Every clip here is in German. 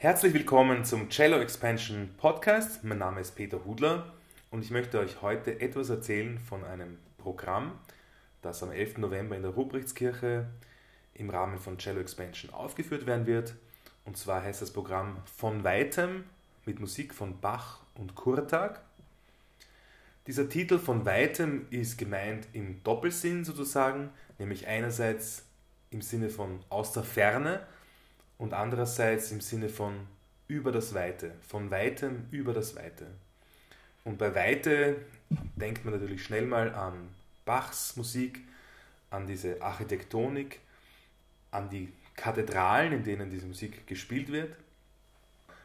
Herzlich willkommen zum Cello Expansion Podcast. Mein Name ist Peter Hudler und ich möchte euch heute etwas erzählen von einem Programm, das am 11. November in der Ruprechtskirche im Rahmen von Cello Expansion aufgeführt werden wird. Und zwar heißt das Programm Von Weitem mit Musik von Bach und Kurtag. Dieser Titel von Weitem ist gemeint im Doppelsinn sozusagen, nämlich einerseits im Sinne von aus der Ferne und andererseits im Sinne von über das Weite, von weitem über das Weite. Und bei Weite denkt man natürlich schnell mal an Bachs Musik, an diese Architektonik, an die Kathedralen, in denen diese Musik gespielt wird.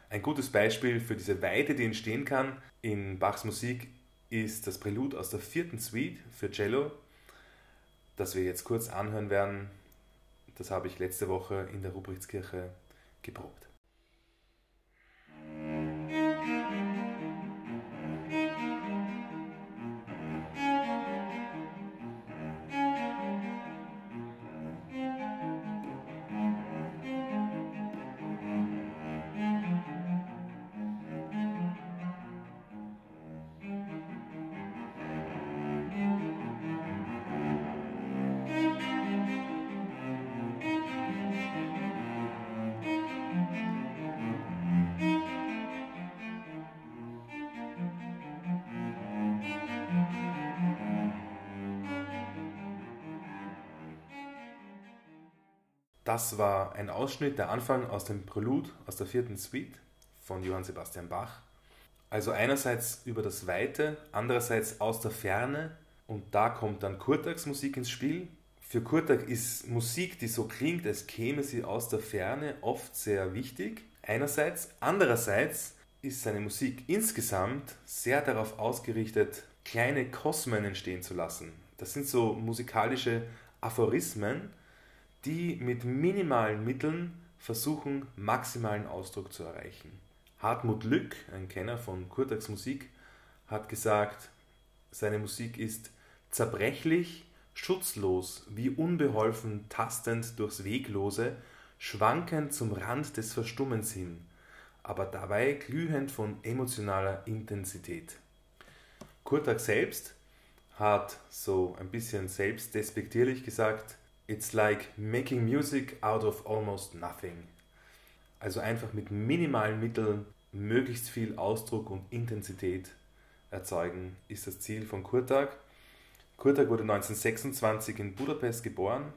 Ein gutes Beispiel für diese Weite, die entstehen kann in Bachs Musik, ist das Prälud aus der vierten Suite für Cello, das wir jetzt kurz anhören werden das habe ich letzte Woche in der Rubrichtskirche geprobt. Das war ein Ausschnitt, der Anfang aus dem Prelude aus der vierten Suite von Johann Sebastian Bach. Also einerseits über das Weite, andererseits aus der Ferne und da kommt dann Kurtags Musik ins Spiel. Für Kurtag ist Musik, die so klingt, als käme sie aus der Ferne, oft sehr wichtig. Einerseits, andererseits ist seine Musik insgesamt sehr darauf ausgerichtet, kleine Kosmen entstehen zu lassen. Das sind so musikalische Aphorismen, die mit minimalen Mitteln versuchen, maximalen Ausdruck zu erreichen. Hartmut Lück, ein Kenner von Kurtags Musik, hat gesagt, seine Musik ist zerbrechlich, schutzlos, wie unbeholfen tastend durchs Weglose, schwankend zum Rand des Verstummens hin, aber dabei glühend von emotionaler Intensität. Kurtag selbst hat so ein bisschen selbstdespektierlich gesagt, It's like making music out of almost nothing. Also einfach mit minimalen Mitteln möglichst viel Ausdruck und Intensität erzeugen, ist das Ziel von Kurtag. Kurtag wurde 1926 in Budapest geboren.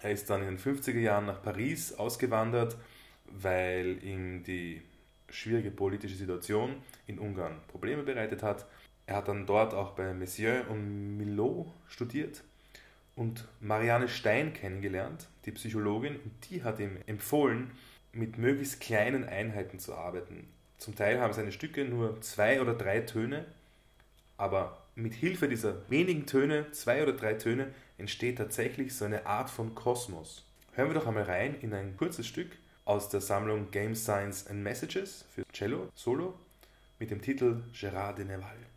Er ist dann in den 50er Jahren nach Paris ausgewandert, weil ihm die schwierige politische Situation in Ungarn Probleme bereitet hat. Er hat dann dort auch bei Messier und Milot studiert und Marianne Stein kennengelernt, die Psychologin, und die hat ihm empfohlen, mit möglichst kleinen Einheiten zu arbeiten. Zum Teil haben seine Stücke nur zwei oder drei Töne, aber mit Hilfe dieser wenigen Töne, zwei oder drei Töne, entsteht tatsächlich so eine Art von Kosmos. Hören wir doch einmal rein in ein kurzes Stück aus der Sammlung Game Science and Messages für Cello Solo mit dem Titel Gérard de Neval.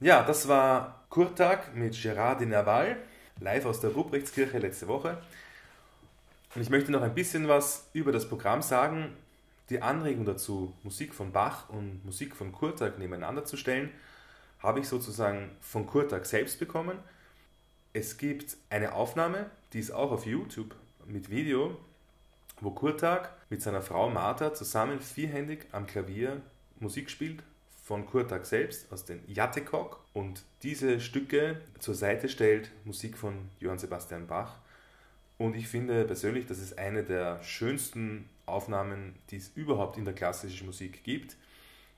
Ja, das war Kurtag mit Gerard de Nerval, live aus der Ruprechtskirche letzte Woche. Und ich möchte noch ein bisschen was über das Programm sagen. Die Anregung dazu, Musik von Bach und Musik von Kurtag nebeneinander zu stellen, habe ich sozusagen von Kurtag selbst bekommen. Es gibt eine Aufnahme, die ist auch auf YouTube mit Video, wo Kurtag mit seiner Frau Martha zusammen vierhändig am Klavier Musik spielt von Kurtag selbst aus den Jattekok und diese Stücke zur Seite stellt Musik von Johann Sebastian Bach. Und ich finde persönlich, das ist eine der schönsten Aufnahmen, die es überhaupt in der klassischen Musik gibt.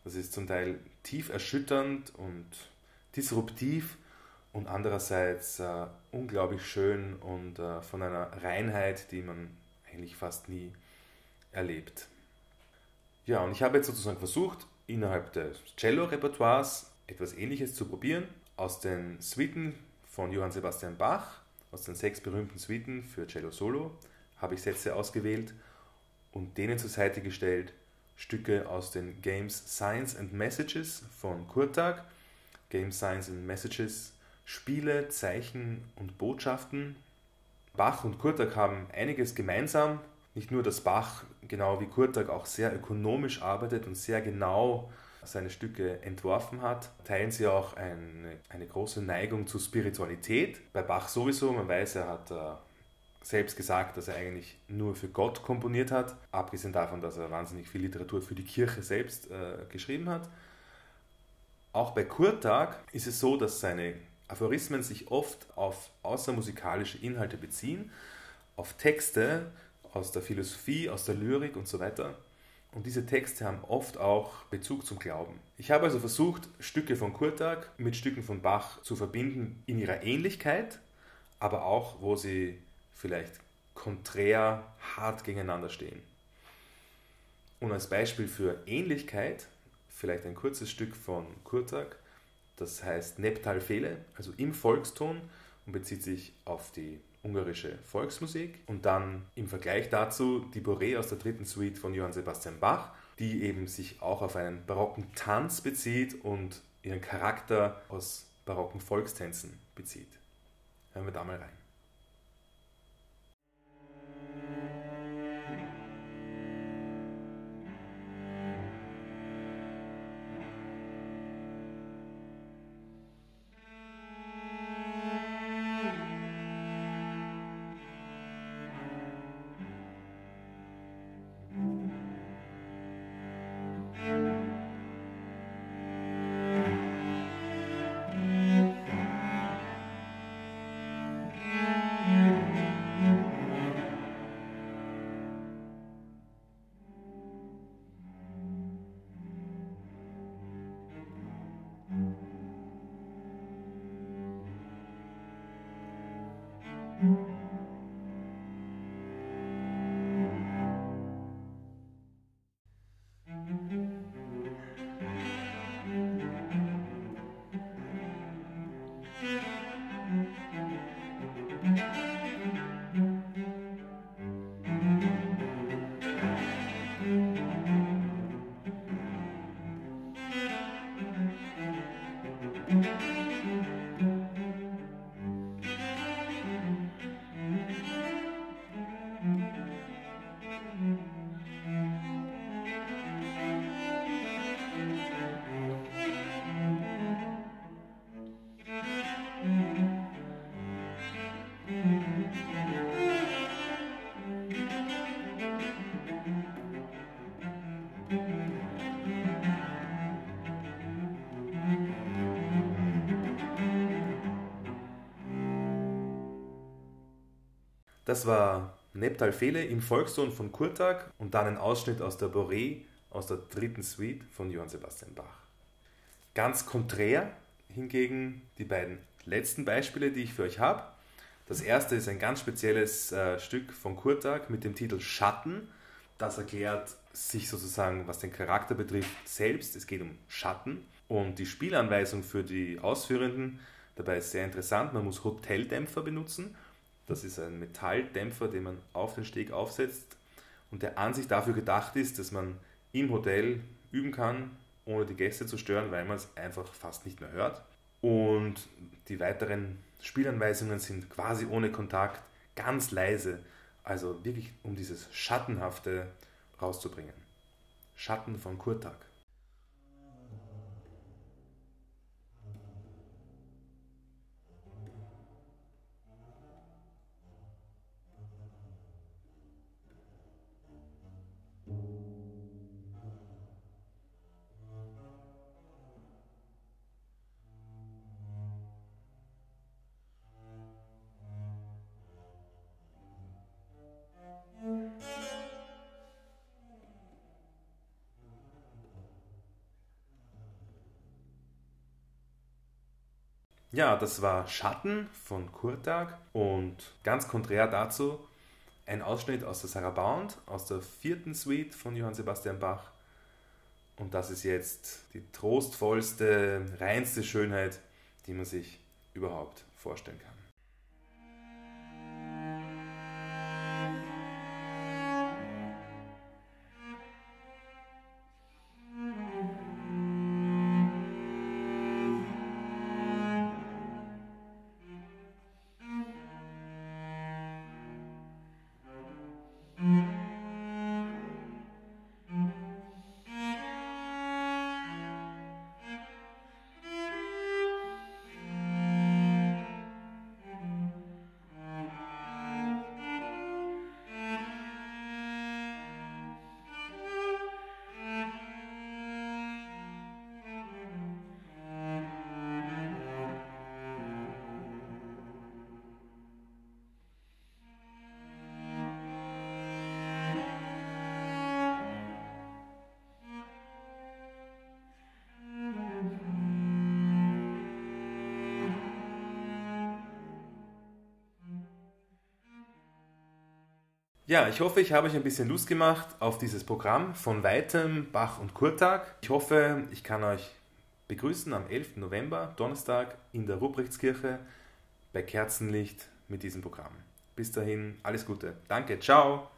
Das ist zum Teil tief erschütternd und disruptiv und andererseits äh, unglaublich schön und äh, von einer Reinheit, die man eigentlich fast nie erlebt. Ja, und ich habe jetzt sozusagen versucht, innerhalb des Cello-Repertoires etwas Ähnliches zu probieren. Aus den Suiten von Johann Sebastian Bach, aus den sechs berühmten Suiten für Cello Solo, habe ich Sätze ausgewählt und denen zur Seite gestellt Stücke aus den Games Science and Messages von Kurtag. Games Science and Messages, Spiele, Zeichen und Botschaften. Bach und Kurtag haben einiges gemeinsam. Nicht nur, dass Bach genau wie Kurtag auch sehr ökonomisch arbeitet und sehr genau seine Stücke entworfen hat, teilen sie auch eine, eine große Neigung zur Spiritualität. Bei Bach sowieso, man weiß, er hat äh, selbst gesagt, dass er eigentlich nur für Gott komponiert hat, abgesehen davon, dass er wahnsinnig viel Literatur für die Kirche selbst äh, geschrieben hat. Auch bei Kurtag ist es so, dass seine Aphorismen sich oft auf außermusikalische Inhalte beziehen, auf Texte aus der Philosophie, aus der Lyrik und so weiter. Und diese Texte haben oft auch Bezug zum Glauben. Ich habe also versucht, Stücke von Kurtag mit Stücken von Bach zu verbinden in ihrer Ähnlichkeit, aber auch, wo sie vielleicht konträr hart gegeneinander stehen. Und als Beispiel für Ähnlichkeit vielleicht ein kurzes Stück von Kurtag, das heißt Neptal Fele, also im Volkston und bezieht sich auf die ungarische Volksmusik und dann im Vergleich dazu die Boree aus der dritten Suite von Johann Sebastian Bach, die eben sich auch auf einen barocken Tanz bezieht und ihren Charakter aus barocken Volkstänzen bezieht. Hören wir da mal rein. Das war Neptal Fele im Volkston von Kurtag und dann ein Ausschnitt aus der Boree aus der dritten Suite von Johann Sebastian Bach. Ganz konträr hingegen die beiden letzten Beispiele, die ich für euch habe. Das erste ist ein ganz spezielles äh, Stück von Kurtag mit dem Titel Schatten. Das erklärt sich sozusagen, was den Charakter betrifft, selbst. Es geht um Schatten. Und die Spielanweisung für die Ausführenden dabei ist sehr interessant. Man muss Hoteldämpfer benutzen das ist ein Metalldämpfer, den man auf den Steg aufsetzt und der an sich dafür gedacht ist, dass man im Hotel üben kann, ohne die Gäste zu stören, weil man es einfach fast nicht mehr hört. Und die weiteren Spielanweisungen sind quasi ohne Kontakt, ganz leise. Also wirklich um dieses Schattenhafte rauszubringen. Schatten von Kurtag. Ja, das war Schatten von Kurtag und ganz konträr dazu ein Ausschnitt aus der Sarah Bound, aus der vierten Suite von Johann Sebastian Bach. Und das ist jetzt die trostvollste, reinste Schönheit, die man sich überhaupt vorstellen kann. Ja, ich hoffe, ich habe euch ein bisschen Lust gemacht auf dieses Programm von Weitem, Bach und Kurtag. Ich hoffe, ich kann euch begrüßen am 11. November, Donnerstag, in der Ruprechtskirche bei Kerzenlicht mit diesem Programm. Bis dahin, alles Gute. Danke, ciao.